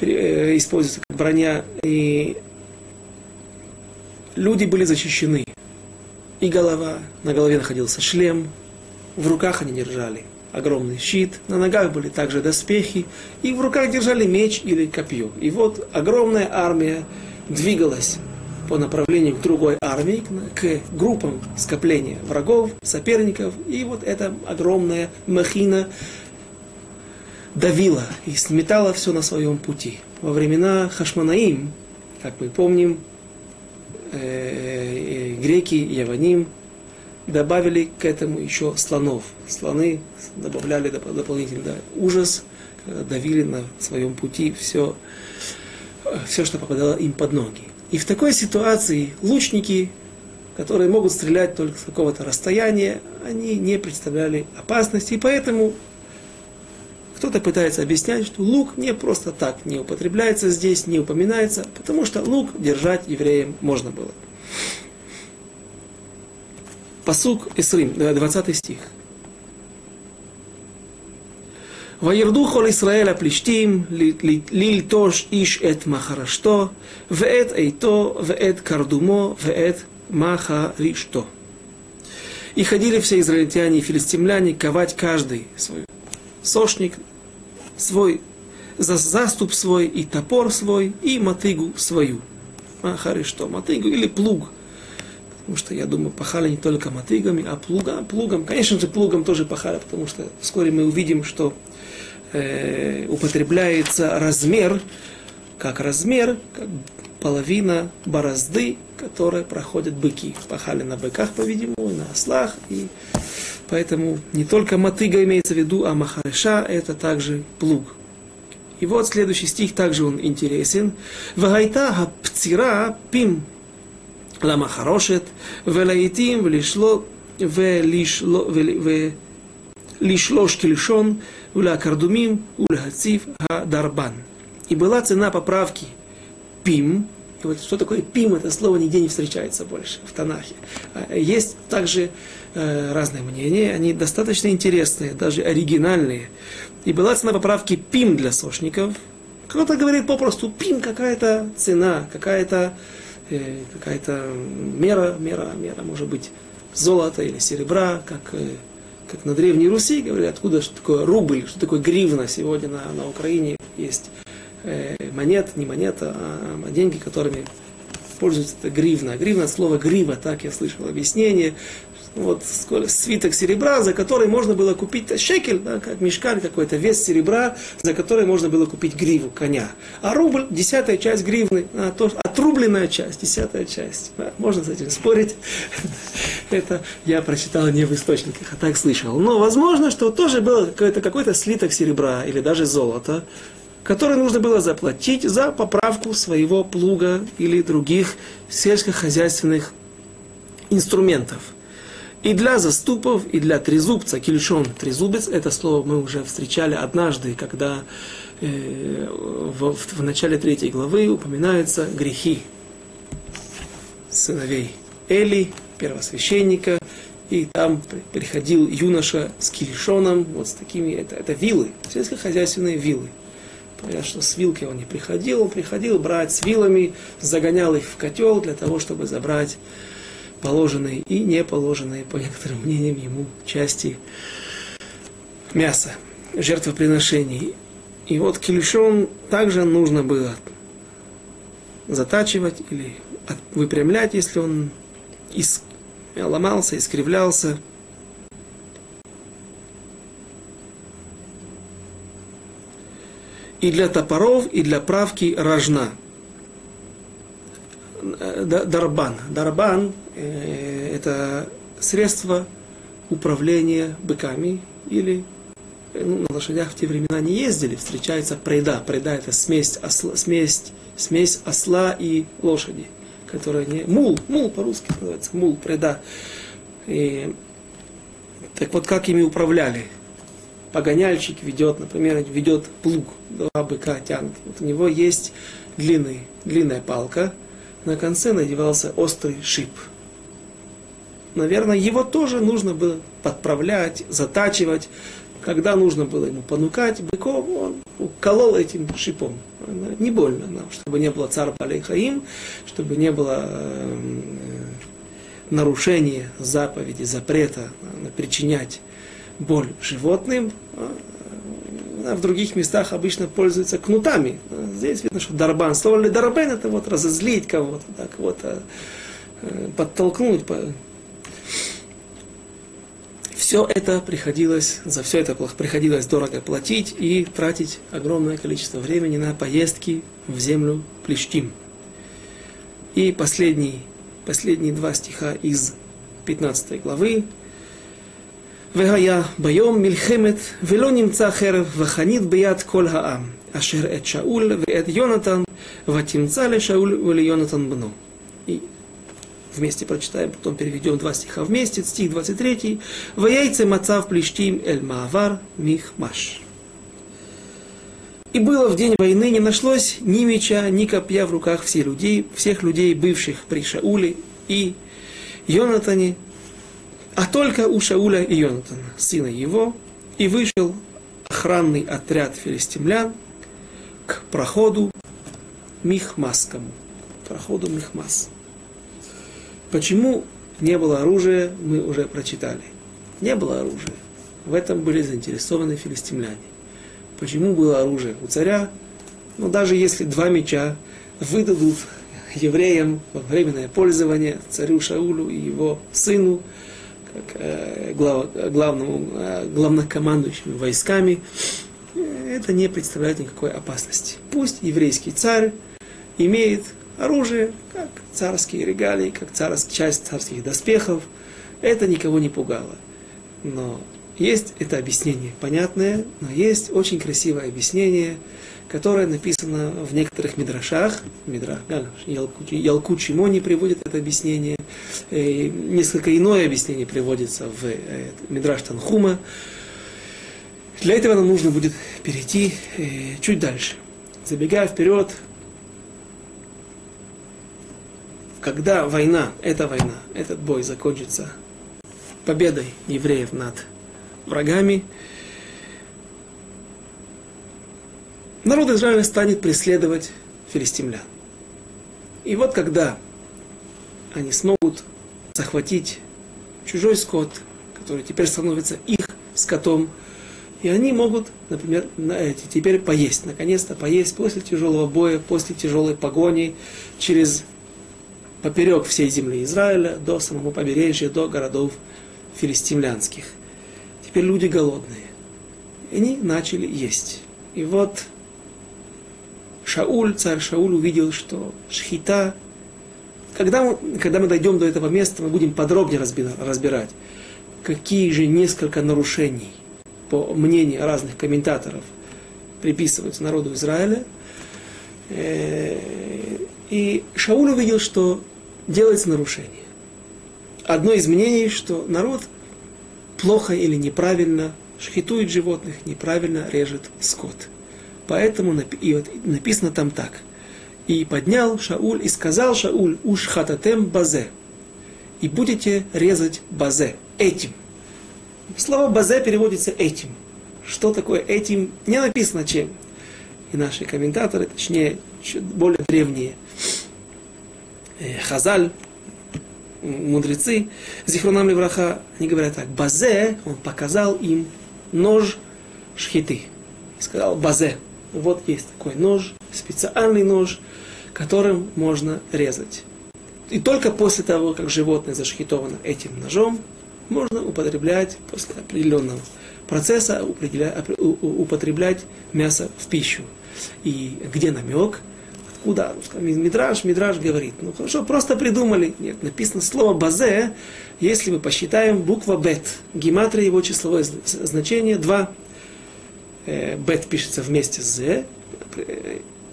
Э, используется как броня. И люди были защищены. И голова, на голове находился шлем, в руках они держали огромный щит, на ногах были также доспехи, и в руках держали меч или копье. И вот огромная армия двигалась по направлению к другой армии, к группам скопления врагов, соперников, и вот эта огромная махина давила и сметала все на своем пути. Во времена Хашманаим, как мы помним, греки, Яваним, добавили к этому еще слонов. Слоны добавляли дополнительный да, ужас, давили на своем пути все, все, что попадало им под ноги. И в такой ситуации лучники, которые могут стрелять только с какого-то расстояния, они не представляли опасности, и поэтому кто-то пытается объяснять, что лук не просто так не употребляется здесь, не упоминается, потому что лук держать евреям можно было. Посук Исрим, 20 стих. וירדו כל ישראל הפלישתים ללטוש איש את מחרשתו ואת עיתו ואת קרדומו ואת מחרישתו. И ходили все израильтяне и филистимляне ковать каждый свой сошник, свой заступ свой, и топор свой, и мотыгу свою. Махари что? Мотыгу или плуг. Потому что, я думаю, пахали не только мотыгами, а плугом. плугом. Конечно же, плугом тоже пахали, потому что вскоре мы увидим, что э, употребляется размер, как размер, как половина борозды, которая проходят быки. Пахали на быках, по-видимому, на ослах. И Поэтому не только мотыга имеется в виду, а махареша – это также плуг. И вот следующий стих, также он интересен. «Вагайта хапцира пим ламахарошет, велаитим влишло, влишло, влишлош кельшон, влякардумим, ульхацив хадарбан». И была цена поправки «пим», и вот что такое «пим» – это слово нигде не встречается больше в Танахе. А, есть также э, разные мнения, они достаточно интересные, даже оригинальные. И была цена поправки пим для сошников. Кто-то говорит попросту пим какая-то цена, какая-то э, какая-то мера, мера, мера, может быть, золота или серебра, как, э, как на Древней Руси говорят, откуда что такое рубль, что такое гривна сегодня на, на Украине есть э, монет, не монета, а, а деньги, которыми пользуются это гривна. Гривна, слово грива, так я слышал объяснение. Вот свиток серебра, за который можно было купить шекель, да, как мешкаль какой-то, вес серебра, за который можно было купить гриву коня. А рубль, десятая часть гривны, а то, отрубленная часть, десятая часть. Да, можно с этим спорить. [LAUGHS] Это я прочитал не в источниках, а так слышал. Но возможно, что тоже был какой-то какой слиток серебра или даже золота, который нужно было заплатить за поправку своего плуга или других сельскохозяйственных инструментов. И для заступов, и для трезубца, кельшон, трезубец, это слово мы уже встречали однажды, когда э, в, в начале третьей главы упоминаются грехи сыновей Эли, первосвященника, и там приходил юноша с кельшоном, вот с такими, это, это вилы, сельскохозяйственные вилы. Понятно, что с вилкой он не приходил, он приходил брать с вилами, загонял их в котел для того, чтобы забрать положенные и не положенные, по некоторым мнениям, ему части мяса, жертвоприношений. И вот кельшон также нужно было затачивать или выпрямлять, если он иск... ломался, искривлялся. И для топоров, и для правки рожна. Э, дарбан. Дарбан это средство управления быками или э, ну, на лошадях в те времена не ездили, встречается прейда. Прейда это смесь осла, смесь, смесь осла и лошади, которая не... Мул, мул по-русски называется, мул, прейда. И, так вот, как ими управляли? Погоняльщик ведет, например, ведет плуг, два быка тянут. Вот у него есть длинный, длинная палка, на конце надевался острый шип. Наверное, его тоже нужно было подправлять, затачивать. Когда нужно было ему понукать быков, он колол этим шипом. Не больно нам, чтобы не было цар Балейхаим, чтобы не было э, нарушения заповеди, запрета э, причинять боль животным. А в других местах обычно пользуются кнутами. Здесь видно, что дарбан. Слово ли дарбен это вот разозлить кого-то, так вот э, подтолкнуть Все это приходилось, за все это приходилось дорого платить и тратить огромное количество времени на поездки в землю Плештим. И последний последние два стиха из 15 главы. והיה ביום מלחמת ולא נמצא חרב וחנית ביד כל העם אשר את שאול ואת יונתן ותמצא לשאול וליונתן בנו. И вместе прочитаем, потом переведем два стиха вместе, стих 23. «Ваяйце мацав плештим эль маавар михмаш». И было в день войны, не нашлось ни меча, ни копья в руках всех людей, всех людей, бывших при Шауле и Йонатане, а только у Шауля и Йонатана, сына его, и вышел охранный отряд филистимлян к проходу Михмасскому. Проходу Михмас. Почему не было оружия, мы уже прочитали. Не было оружия. В этом были заинтересованы филистимляне. Почему было оружие у царя? Ну, даже если два меча выдадут евреям во временное пользование царю Шаулю и его сыну, как э, глав, главному, э, главнокомандующему войсками, э, это не представляет никакой опасности. Пусть еврейский царь имеет оружие, как царские регалии, как царская часть царских доспехов, это никого не пугало. Но есть это объяснение понятное, но есть очень красивое объяснение, которое написано в некоторых мидрашах. Мидрах, Ялкучи, Ялкучи Мони приводит это объяснение. И несколько иное объяснение приводится в э, Мидраш Танхума. Для этого нам нужно будет перейти э, чуть дальше. Забегая вперед, когда война, эта война, этот бой закончится победой евреев над врагами, народ Израиля станет преследовать филистимлян. И вот когда они смогут захватить чужой скот, который теперь становится их скотом, и они могут, например, теперь поесть, наконец-то поесть после тяжелого боя, после тяжелой погони, через поперек всей земли Израиля до самого побережья, до городов филистимлянских – Теперь люди голодные. И они начали есть. И вот Шауль, царь Шауль увидел, что шхита, когда мы, когда мы дойдем до этого места, мы будем подробнее разбирать, какие же несколько нарушений, по мнению разных комментаторов, приписываются народу Израиля. Э, и Шауль увидел, что делается нарушение. Одно из мнений, что народ плохо или неправильно шхитует животных, неправильно режет скот. Поэтому и вот написано там так. И поднял Шауль и сказал Шауль, уж хататем базе. И будете резать базе этим. Слово базе переводится этим. Что такое этим? Не написано чем. И наши комментаторы, точнее, более древние, Хазаль, мудрецы, Зихронам Левраха, они говорят так, Базе, он показал им нож шхиты. Сказал Базе, вот есть такой нож, специальный нож, которым можно резать. И только после того, как животное зашхитовано этим ножом, можно употреблять после определенного процесса употреблять мясо в пищу. И где намек? Куда? Мидраш, Мидраш говорит, ну хорошо, просто придумали. Нет, написано слово בזה, если мы посчитаем буква бет. Гематрия его числовое значение 2. Э, бет пишется вместе с з.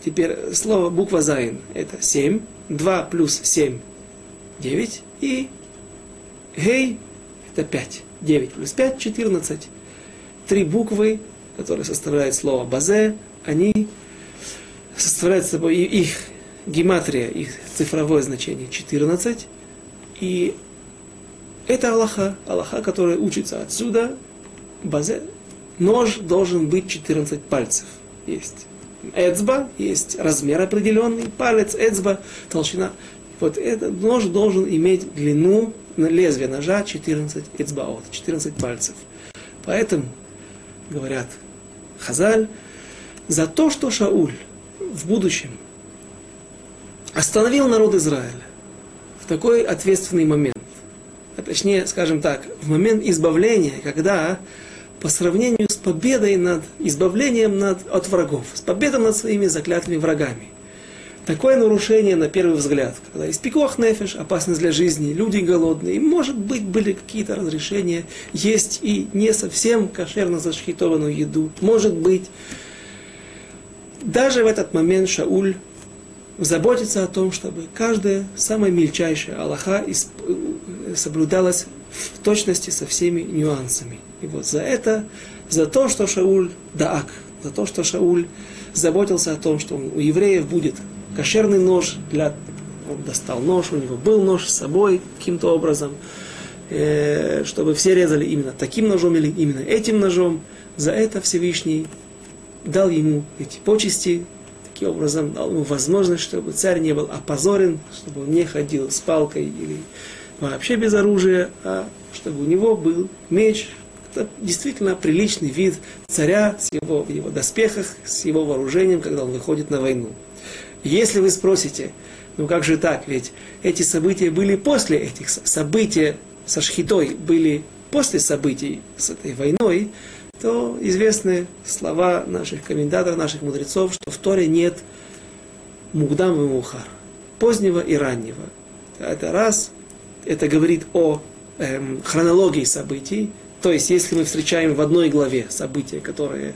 Теперь слово буква зайн это 7. 2 плюс 7 9. И гей это 5. 9 плюс 5 14. Три буквы, которые составляют слово базе, они составляет собой их гематрия, их цифровое значение 14. И это Аллаха, Аллаха, который учится отсюда, базе, нож должен быть 14 пальцев. Есть эцба, есть размер определенный, палец, эцба, толщина. Вот этот нож должен иметь длину на лезвие ножа 14 эцбаот, 14 пальцев. Поэтому, говорят Хазаль, за то, что Шауль в будущем остановил народ Израиля в такой ответственный момент, а точнее, скажем так, в момент избавления, когда по сравнению с победой над избавлением над, от врагов, с победой над своими заклятыми врагами, Такое нарушение на первый взгляд, когда есть пикох нефиш, опасность для жизни, люди голодные, и, может быть, были какие-то разрешения есть и не совсем кошерно зашхитованную еду. Может быть, даже в этот момент Шауль заботится о том, чтобы каждая самая мельчайшая Аллаха соблюдалась в точности со всеми нюансами. И вот за это, за то, что Шауль даак, за то, что Шауль заботился о том, что у евреев будет кошерный нож для... Он достал нож, у него был нож с собой каким-то образом, э, чтобы все резали именно таким ножом или именно этим ножом. За это Всевышний дал ему эти почести, таким образом дал ему возможность, чтобы царь не был опозорен, чтобы он не ходил с палкой или вообще без оружия, а чтобы у него был меч, это действительно приличный вид царя с его, в его доспехах, с его вооружением, когда он выходит на войну. Если вы спросите, ну как же так, ведь эти события были после этих событий со Шхитой, были после событий с этой войной, то известны слова наших комментаторов, наших мудрецов, что в Торе нет мугдам и мухар, позднего и раннего. Это раз, это говорит о эм, хронологии событий, то есть если мы встречаем в одной главе события, которые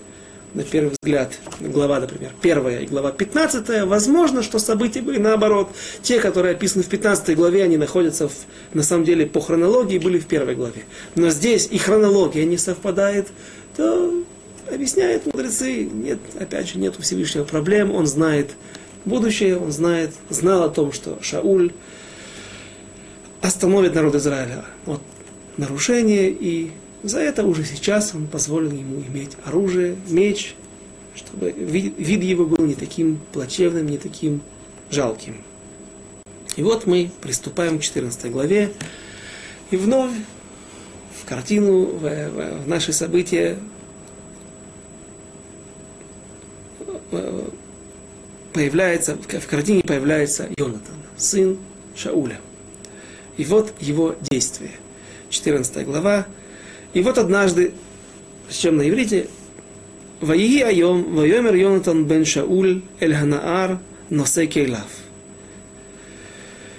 на первый взгляд, глава, например, первая и глава пятнадцатая, возможно, что события были наоборот. Те, которые описаны в пятнадцатой главе, они находятся в, на самом деле по хронологии, были в первой главе. Но здесь и хронология не совпадает, то объясняют мудрецы, нет, опять же, нет у Всевышнего проблем, он знает будущее, он знает, знал о том, что Шауль остановит народ Израиля от нарушения и за это уже сейчас он позволил ему иметь оружие, меч, чтобы вид, его был не таким плачевным, не таким жалким. И вот мы приступаем к 14 главе, и вновь картину, в, в, в наши события появляется, в картине появляется Йонатан, сын Шауля. И вот его действие. 14 глава. И вот однажды, причем на иврите, «Ваии айом, вайомер Йонатан бен Шауль, эль ханаар, носе кейлав».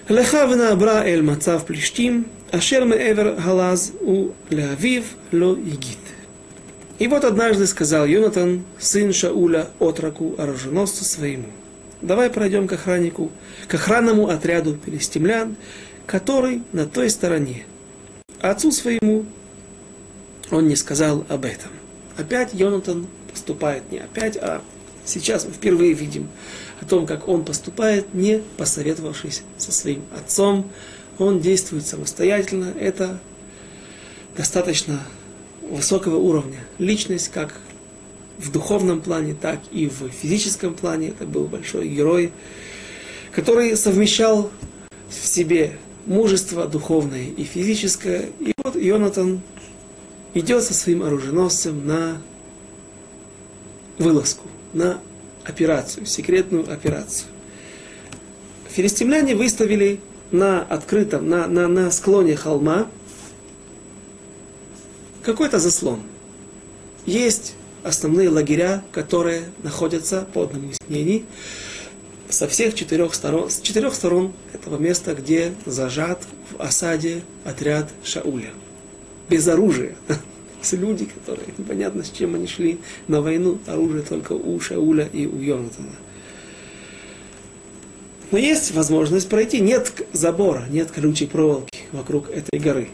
Леха вна бра эль мацав плештим, Ашер Эвер Галаз у Леавив Ло Егит. И вот однажды сказал Йонатан, сын Шауля, отроку, оруженосцу своему, давай пройдем к охраннику, к охранному отряду перестемлян, который на той стороне. А отцу своему он не сказал об этом. Опять Йонатан поступает не опять, а сейчас мы впервые видим о том, как он поступает, не посоветовавшись со своим отцом, он действует самостоятельно. Это достаточно высокого уровня. Личность как в духовном плане, так и в физическом плане. Это был большой герой, который совмещал в себе мужество духовное и физическое. И вот Йонатан идет со своим оруженосцем на вылазку, на операцию, секретную операцию. Филистимляне выставили на открытом, на, на, на склоне холма какой-то заслон. Есть основные лагеря, которые находятся, по одному из мнений, со всех четырех сторон, с четырех сторон этого места, где зажат в осаде отряд Шауля без оружия. [LAUGHS] Есть люди, которые непонятно с чем они шли на войну, оружие только у Шауля и у Йонатана. Но есть возможность пройти, нет забора, нет колючей проволоки вокруг этой горы.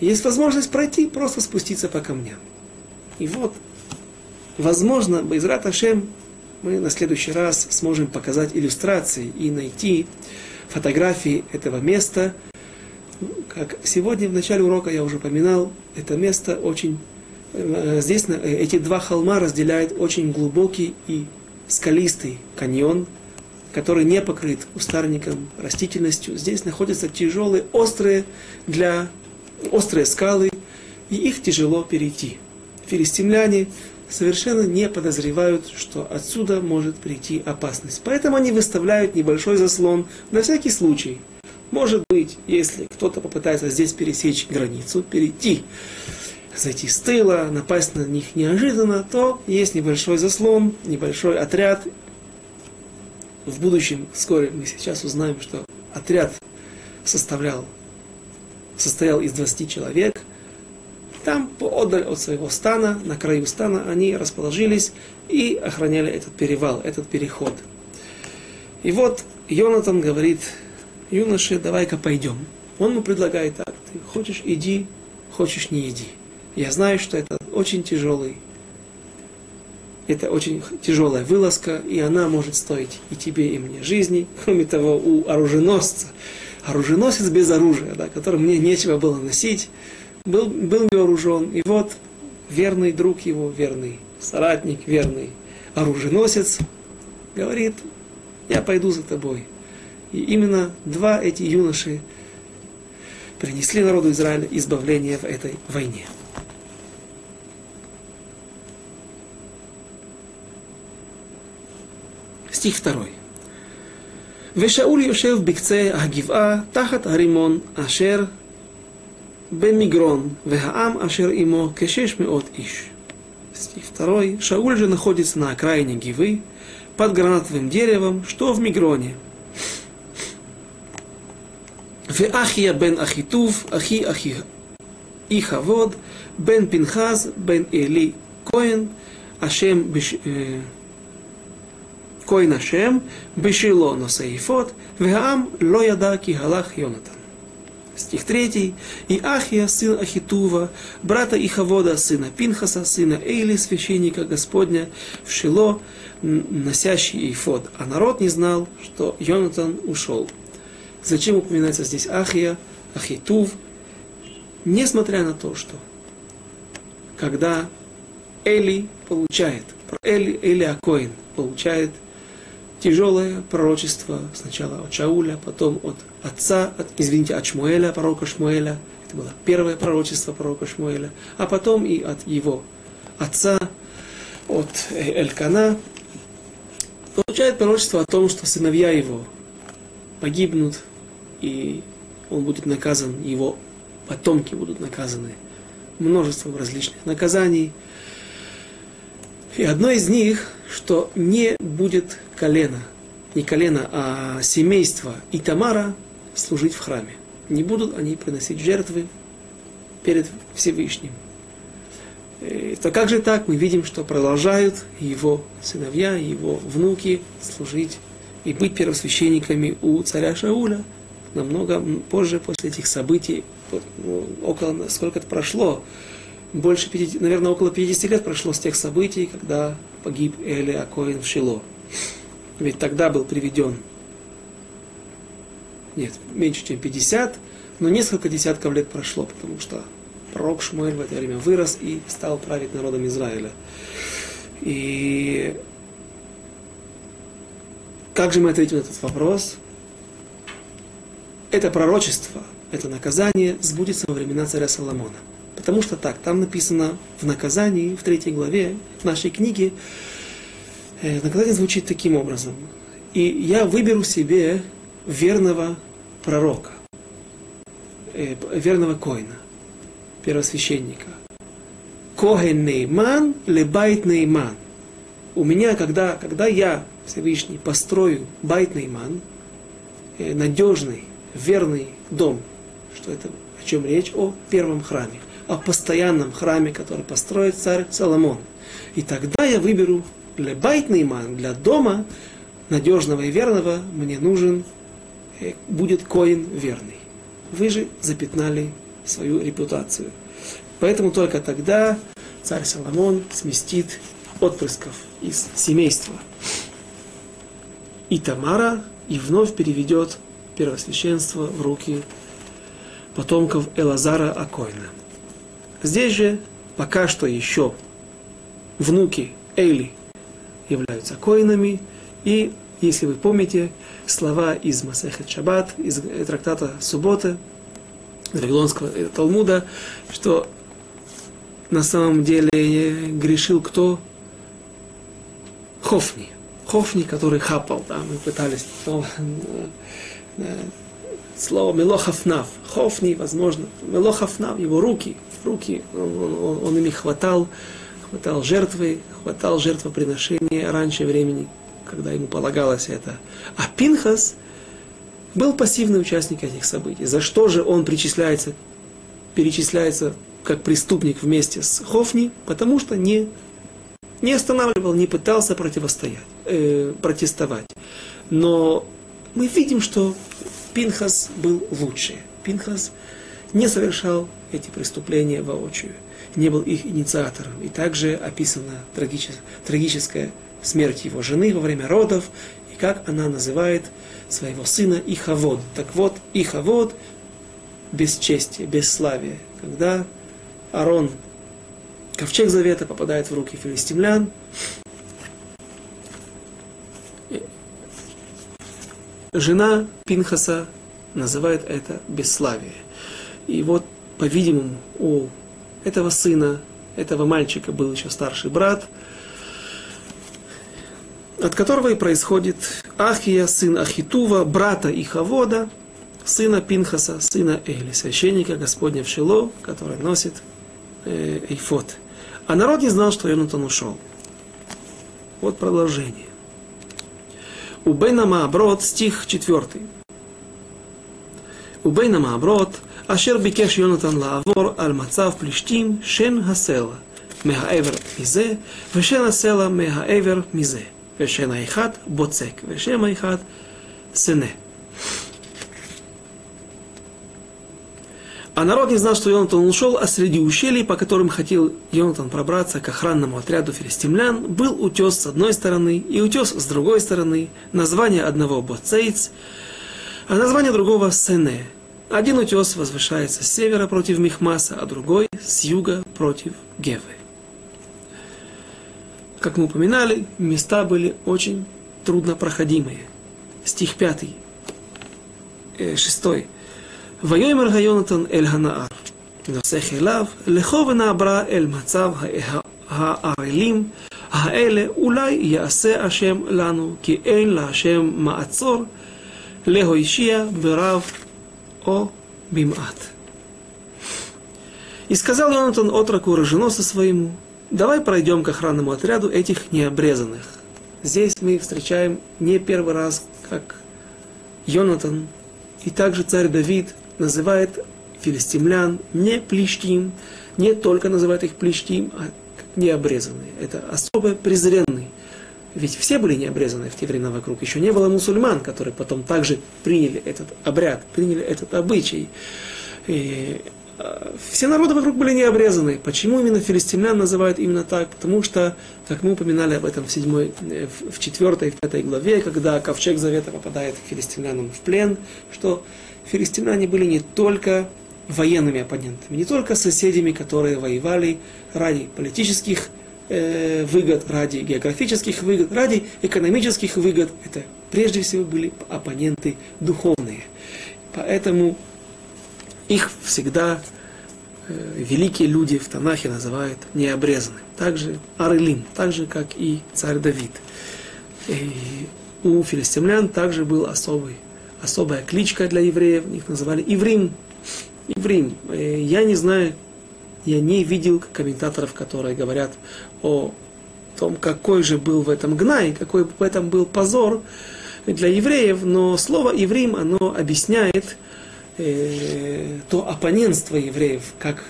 Есть возможность пройти, просто спуститься по камням. И вот, возможно, Байзрат Ашем мы на следующий раз сможем показать иллюстрации и найти фотографии этого места, как сегодня в начале урока я уже упоминал, это место очень... Э, здесь эти два холма разделяют очень глубокий и скалистый каньон, который не покрыт кустарником, растительностью. Здесь находятся тяжелые, острые для острые скалы, и их тяжело перейти. Филистимляне совершенно не подозревают, что отсюда может прийти опасность. Поэтому они выставляют небольшой заслон на всякий случай – может быть, если кто-то попытается здесь пересечь границу, перейти, зайти с тыла, напасть на них неожиданно, то есть небольшой заслон, небольшой отряд, в будущем, вскоре мы сейчас узнаем, что отряд составлял, состоял из 20 человек. Там, поодаль от своего стана, на краю стана, они расположились и охраняли этот перевал, этот переход. И вот Йонатан говорит, юноше, давай-ка пойдем. Он ему предлагает так, ты хочешь иди, хочешь не иди. Я знаю, что это очень тяжелый, это очень тяжелая вылазка, и она может стоить и тебе, и мне жизни. [LAUGHS] Кроме того, у оруженосца, оруженосец без оружия, да, которому мне нечего было носить, был, был вооружен, и вот верный друг его, верный соратник, верный оруженосец, говорит, я пойду за тобой. И именно два эти юноши принесли народу Израиля избавление в этой войне. Стих второй. ושאול יושב בקצה הגבעה תחת הרימון אשר במגרון, והעם אשר עמו כשש מאות איש. Стих второй. Шауль же находится на окраине Гивы, под гранатовым деревом, что в Мигроне. ואחיה בן אחיטוב, אחי אחי איכבוד, בן פנחס, בן אלי כהן, השם בש... כהן השם, בשילו נושא אפוד, והעם לא ידע כי הלך יונתן. Стих 3. «И Ахия, сын Ахитува, брата Ихавода, сына Пинхаса, сына Эйли, священника Господня, в Шило, носящий Ифод. А народ не знал, что Йонатан ушел». Зачем упоминается здесь Ахия, Ахитув? Несмотря на то, что когда Эли получает, Эли, Эли Акоин получает тяжелое пророчество сначала от Шауля, потом от отца, от, извините, от Шмуэля, пророка Шмуэля. Это было первое пророчество пророка Шмуэля. А потом и от его отца, от Элькана. Получает пророчество о том, что сыновья его погибнут, и он будет наказан, его потомки будут наказаны множеством различных наказаний. И одно из них, что не будет колена, не колено, а семейство Итамара служить в храме. Не будут они приносить жертвы перед Всевышним. И, то как же так? Мы видим, что продолжают его сыновья, его внуки служить и быть первосвященниками у царя Шауля. Намного позже, после этих событий, ну, около, сколько это прошло, больше 50, наверное, около 50 лет прошло с тех событий, когда погиб Эли Акоин в Шило. Ведь тогда был приведен, нет, меньше, чем 50, но несколько десятков лет прошло, потому что пророк Шмуэль в это время вырос и стал править народом Израиля. И как же мы ответим на этот вопрос? Это пророчество, это наказание сбудется во времена царя Соломона. Потому что так, там написано в наказании, в третьей главе нашей книги, э, наказание звучит таким образом. И я выберу себе верного пророка, э, верного коина, первосвященника. כהן נאמן, לבית נאמן. У меня, когда, когда я, Всевышний, построю בית נאמן, э, надежный, верный дом, что это, о чем речь? О первом храме о постоянном храме, который построит царь Соломон. И тогда я выберу для בית נאמן, для дома надежного и верного, мне нужен, э, будет коин верный. Вы же запятнали свою репутацию. Поэтому только тогда царь Соломон сместит отпрысков из семейства. И Тамара и вновь переведет первосвященство в руки потомков Элазара Акоина. Здесь же пока что еще внуки Эйли являются коинами, и, если вы помните, слова из Масехет Шаббат, из трактата Субботы, из Вавилонского Талмуда, что на самом деле грешил кто? Хофни. Хофни, который хапал, да, мы пытались но, э, слово Мелохафнав. Хофни, возможно, Мелохафнав, его руки, руки, он, он, он ими хватал, хватал жертвы, хватал жертвоприношения раньше времени, когда ему полагалось это. А Пинхас был пассивный участник этих событий. За что же он причисляется, перечисляется как преступник вместе с Хофни? Потому что не, не останавливал, не пытался противостоять, э, протестовать. Но мы видим, что Пинхас был лучше. Пинхас не совершал эти преступления воочию, не был их инициатором. И также описана трагическая смерть его жены во время родов, и как она называет своего сына Ихавод. Так вот, Ихавод – бесчестие, бесславие. Когда Арон, ковчег завета, попадает в руки филистимлян, жена Пинхаса называет это бесславие. И вот, по-видимому, у этого сына, этого мальчика был еще старший брат, от которого и происходит Ахия, сын Ахитува, брата Ихавода, сына Пинхаса, сына Эли, священника Господня в Шило, который носит э, эйфот. А народ не знал, что Йонатан ушел. Вот продолжение. У Бейна Мааброд, стих 4. У Бейна Мааброд, אשר ביקש יונתן לעבור על מצב פלישתים, שן הסלע מהעבר מזה, ושן הסלע מהעבר מזה. ושן האחד בוצק, ושם האחד сыне. А народ не знал, что Йонатан ушел, а среди ущелий, по которым хотел Йонатан пробраться к охранному отряду филистимлян, был утес с одной стороны и утес с другой стороны, название одного Боцейц, а название другого Сене. Один утес возвышается с севера против Михмаса, а другой с юга против Гевы. Как мы упоминали, места были очень труднопроходимые. Стих 5, 6. ויאמר היונתן אל הנער, נוסך אליו, לכו ונעברה אל מצב הערלים האלה, אולי יעשה השם לנו, כי אין להשם מעצור, להושיע ברב о бимат. И сказал Йонатан отроку роженоса своему, давай пройдем к охранному отряду этих необрезанных. Здесь мы встречаем не первый раз, как Йонатан и также царь Давид называет филистимлян не плештим, не только называет их плештим, а необрезанные. Это особо презренный ведь все были не обрезаны в те времена вокруг. Еще не было мусульман, которые потом также приняли этот обряд, приняли этот обычай. И э, все народы вокруг были не обрезаны. Почему именно филистимлян называют именно так? Потому что, как мы упоминали об этом в, седьмой, э, в четвертой, в пятой главе, когда ковчег завета попадает к филистимлянам в плен, что филистимляне были не только военными оппонентами, не только соседями, которые воевали ради политических э, выгод, ради географических выгод, ради экономических выгод. Это прежде всего были оппоненты духовные. Поэтому их всегда э, великие люди в Танахе называют необрезанным. Также Арелим, так же как и царь Давид. И у филистимлян также был особый, особая кличка для евреев, их называли Иврим. Иврим. Э, я не знаю, я не видел комментаторов, которые говорят о том, какой же был в этом гнай, какой в этом был позор для евреев, но слово «еврим» оно объясняет э, то оппонентство евреев, как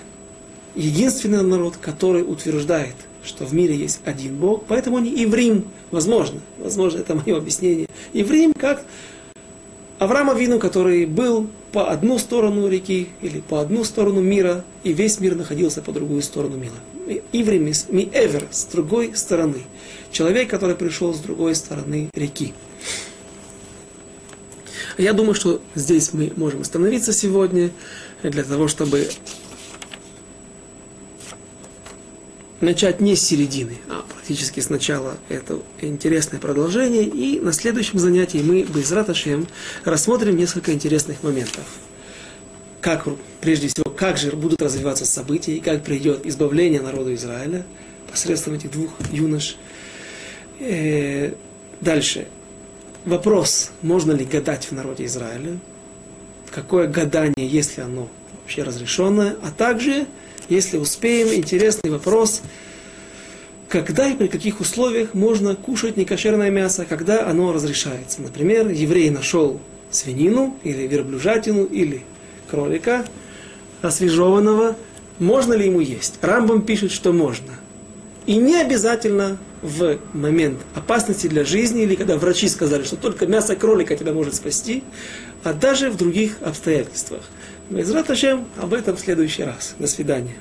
единственный народ, который утверждает, что в мире есть один Бог, поэтому они еврим, возможно, возможно, это мое объяснение. Еврим как Авраама Вину, который был по одну сторону реки или по одну сторону мира, и весь мир находился по другую сторону мира. Ивремис, ми эвер, с другой стороны. Человек, который пришел с другой стороны реки. Я думаю, что здесь мы можем остановиться сегодня для того, чтобы начать не с середины, а практически сначала это интересное продолжение. И на следующем занятии мы, без раташем, рассмотрим несколько интересных моментов. Как, прежде всего, как же будут развиваться события, и как придет избавление народа Израиля посредством этих двух юнош. Э, дальше. Вопрос, можно ли гадать в народе Израиля? Какое гадание, если оно вообще разрешенное? А также, если успеем, интересный вопрос – когда и при каких условиях можно кушать некошерное мясо, когда оно разрешается. Например, еврей нашел свинину или верблюжатину или кролика освежеванного, можно ли ему есть? Рамбам пишет, что можно. И не обязательно в момент опасности для жизни, или когда врачи сказали, что только мясо кролика тебя может спасти, а даже в других обстоятельствах. Безрат об этом в следующий раз. До свидания.